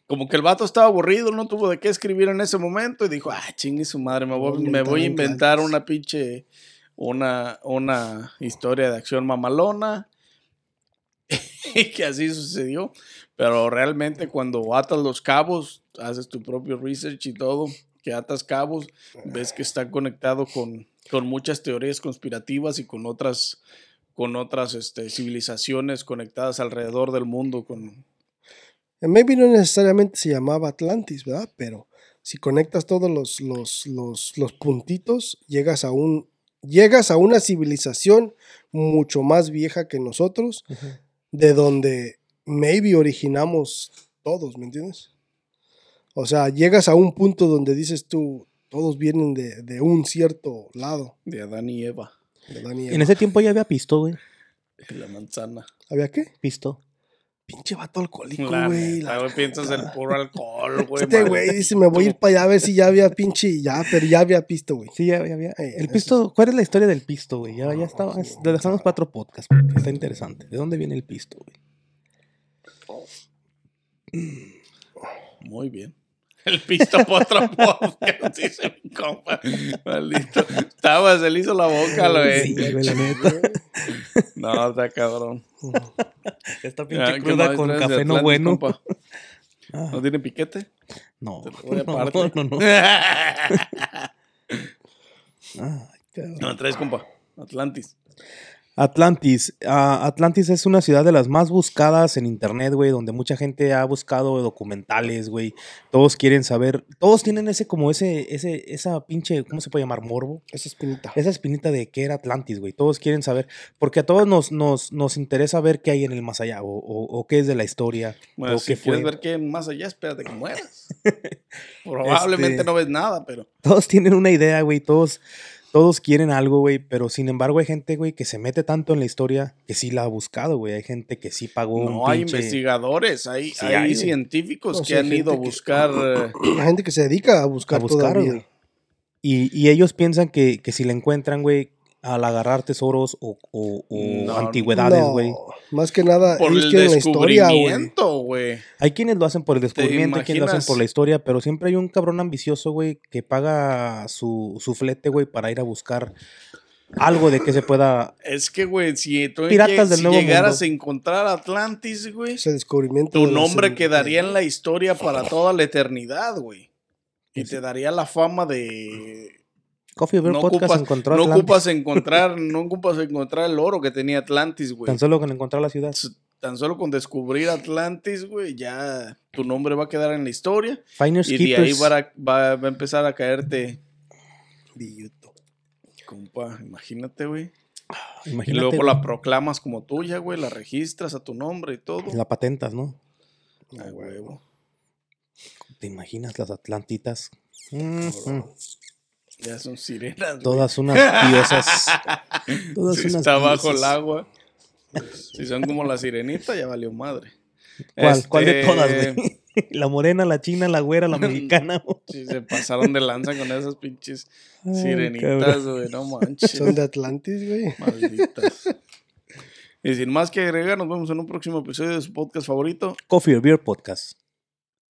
Como que el vato estaba aburrido, no tuvo de qué escribir en ese momento y dijo, ah, chingue su madre, me voy, me voy a inventar Atlantis". una pinche, una, una historia de acción mamalona. [LAUGHS] y que así sucedió. Pero realmente cuando atas los cabos, haces tu propio research y todo, que atas cabos, ves que está conectado con, con muchas teorías conspirativas y con otras, con otras este, civilizaciones conectadas alrededor del mundo. Con, Maybe no necesariamente se llamaba Atlantis, ¿verdad? Pero si conectas todos los, los, los, los puntitos, llegas a un. Llegas a una civilización mucho más vieja que nosotros, de donde maybe originamos todos, ¿me entiendes? O sea, llegas a un punto donde dices tú, todos vienen de, de un cierto lado. de Adán y Eva, de Adán y En Eva. ese tiempo ya había pisto, güey. la manzana. ¿Había qué? Pisto. Pinche vato alcohólico, güey. la güey, piensas en neta. puro alcohol, [LAUGHS] güey. Este güey dice, me voy a ir para allá a ver si ya había pinche, ya, pero ya había pisto, güey. Sí, ya, ya había. Ey, El pisto, ¿cuál es la historia del pisto, güey? Ya, ya estaba. sí, es- Lo dejamos para otro podcast porque está interesante. ¿De dónde viene el pisto, güey? Muy bien. El pisto por otro [LAUGHS] podcast, dice mi compa. Maldito. Estaba, se le hizo la boca. Sí, la neta. No, está cabrón. Esta pinche ¿qué cruda con café no bueno. compa? Ah, ¿No tiene piquete? no, lo [LAUGHS] no, no, no. [LAUGHS] Ay, cabrón. No traes, compa. Atlantis. Atlantis. Ah, Atlantis es una ciudad de las más buscadas en internet, güey, donde mucha gente ha buscado documentales, güey. Todos quieren saber, todos tienen ese como ese ese esa pinche, ¿cómo se puede llamar? morbo. Esa espinita. Esa espinita de qué era Atlantis, güey. Todos quieren saber, porque a todos nos, nos, nos interesa ver qué hay en el más allá, o, o- o qué es de la historia, Bueno, o si qué quieres fue. ver qué hay más allá, espérate que [LAUGHS] mueras. Probablemente Este- no ves nada, pero Todos tienen una idea, güey. Todos, todos quieren algo, güey. Pero sin embargo, hay gente, güey, que se mete tanto en la historia que sí la ha buscado, güey. Hay gente que sí pagó no un hay pinche... investigadores, hay, Sí hay, hay, científicos No, que sí, hay han ido a que- buscar. [CLEARS THROAT] eh, La gente que se dedica a buscar, a buscar, todavía. güey. Y, y ellos piensan que, que si la encuentran, güey, al agarrar tesoros o, o- o No, antigüedades, No, güey. Más que nada, por ellos el quieren la historia, güey. descubrimiento, güey. Hay quienes lo hacen por el descubrimiento, hay quienes lo hacen por la historia, pero siempre hay un cabrón ambicioso, güey, que paga su, su flete, güey, para ir a buscar algo de que se pueda... Es que, güey, si tú Piratas del si Nuevo llegaras Mundo. a encontrar Atlantis, güey, Ese descubrimiento. tu de nombre quedaría en la historia para toda la eternidad, güey. Y te daría la fama de... Coffee Bear No Podcast ocupas, encontró no Atlantis. ocupas encontrar, [LAUGHS] no ocupas encontrar el oro que tenía Atlantis, güey. Tan solo con encontrar la ciudad. Tan solo con descubrir Atlantis, güey, ya tu nombre va a quedar en la historia. Finders Y de ahí va a, va- va a empezar a caerte. Billuto. Compa, imagínate, güey. Y luego la proclamas como tuya, güey, la registras a tu nombre y todo. la patentas, ¿no? Ah, huevo. ¿Te imaginas las Atlantitas? Ujú. Ya son sirenas. güey. Todas unas [LAUGHS] diosas. Todas Si unas está bajo el agua. Si son como la sirenita, ya valió madre. ¿Cuál? ¿Cuál de Este, todas, güey? [LAUGHS] La morena, la china, la güera, la mexicana. [LAUGHS] Sí, se pasaron de lanza con esas pinches Ay, sirenitas, güey. No manches. Son de Atlantis, güey. Malditas. Y sin más que agregar, nos vemos en un próximo episodio de su podcast favorito. Coffee or Beer Podcast.